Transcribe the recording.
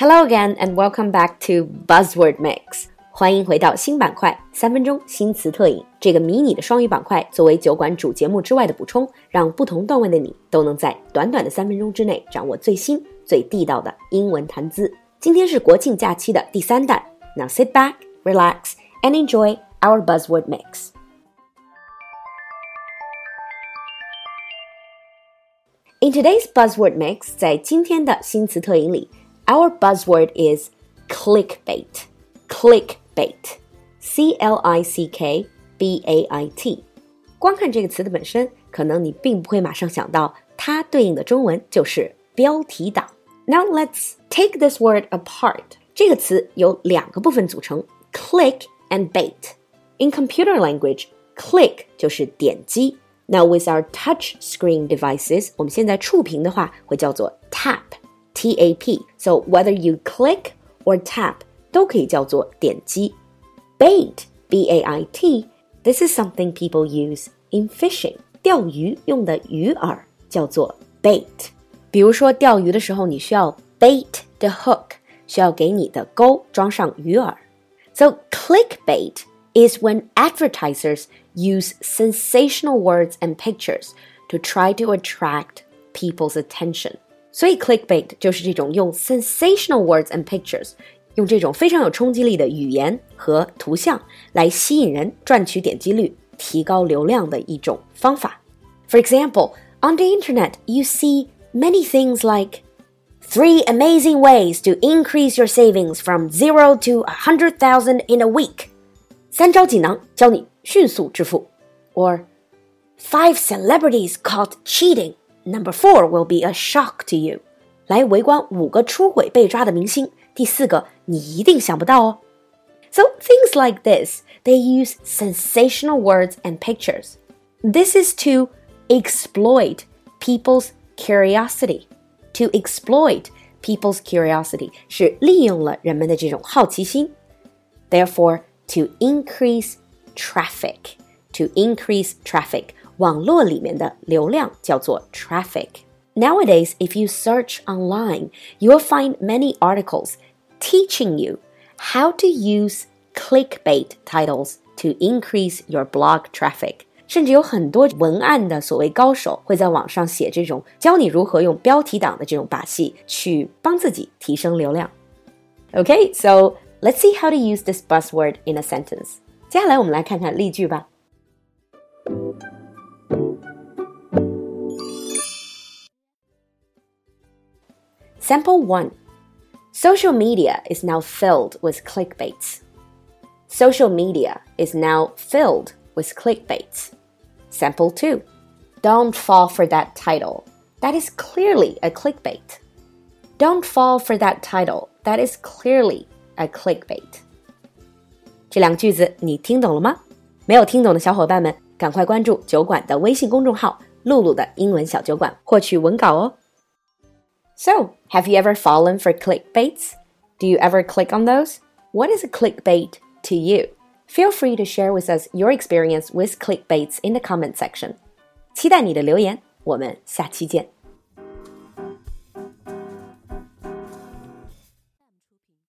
Hello again and welcome back to Buzzword Mix。欢迎回到新板块三分钟新词特饮这个迷你的双语板块，作为酒馆主节目之外的补充，让不同段位的你都能在短短的三分钟之内掌握最新最地道的英文谈资。今天是国庆假期的第三弹，Now sit back, relax, and enjoy our Buzzword Mix。In today's buzzword mix，在今天的新词特饮里 ，our buzzword is clickbait. Clickbait, C L I C K B A I T。光看这个词的本身，可能你并不会马上想到它对应的中文就是标题党。Now let's take this word apart. 这个词由两个部分组成：click and bait. In computer language, click 就是点击。now with our touch screen devices，我们现在触屏的话会叫做 tap，t a p。So whether you click or tap 都可以叫做点击。Bait, b a i t. This is something people use in fishing. 钓鱼用的鱼饵叫做 bait。比如说钓鱼的时候，你需要 bait the hook，需要给你的钩装上鱼饵。So clickbait is when advertisers use sensational words and pictures to try to attract people's attention. 所以 clickbait 就是这种用 sensational words and pictures，用这种非常有冲击力的语言和图像来吸引人、赚取点击率、提高流量的一种方法。For example, on the internet, you see many things like three amazing ways to increase your savings from zero to a hundred thousand in a week. 三招锦囊教你迅速致富，or five celebrities caught cheating. Number four will be a shock to you. 来围观五个出轨被抓的明星，第四个你一定想不到哦。So things like this, they use sensational words and pictures. This is to exploit people's curiosity. To exploit people's curiosity 是利用了人们的这种好奇心。Therefore, to increase traffic. To increase traffic， 网络里面的流量叫做 traffic。Nowadays, if you search online, you will find many articles teaching you how to use clickbait titles to increase your blog traffic. 甚至有很多文案的所谓高手会在网上写这种教你如何用标题党的这种把戏去帮自己提升流量。Okay, so Let's see how to use this buzzword in a sentence. 接下来我们来看看例句吧。 Sample 1 Social media is now filled with clickbaits. Social media is now filled with clickbaits. Sample 2 Don't fall for that title. That is clearly a clickbait. Don't fall for that title. That is clearly a clickbait。这两个句子你听懂了吗？没有听懂的小伙伴们，赶快关注酒馆的微信公众号“露露的英文小酒馆”，获取文稿哦。 So, have you ever fallen for clickbaits? Do you ever click on those? What is a clickbait to you? Feel free to share with us your experience with clickbaits in the comment section. 期待你的留言，我们下期见。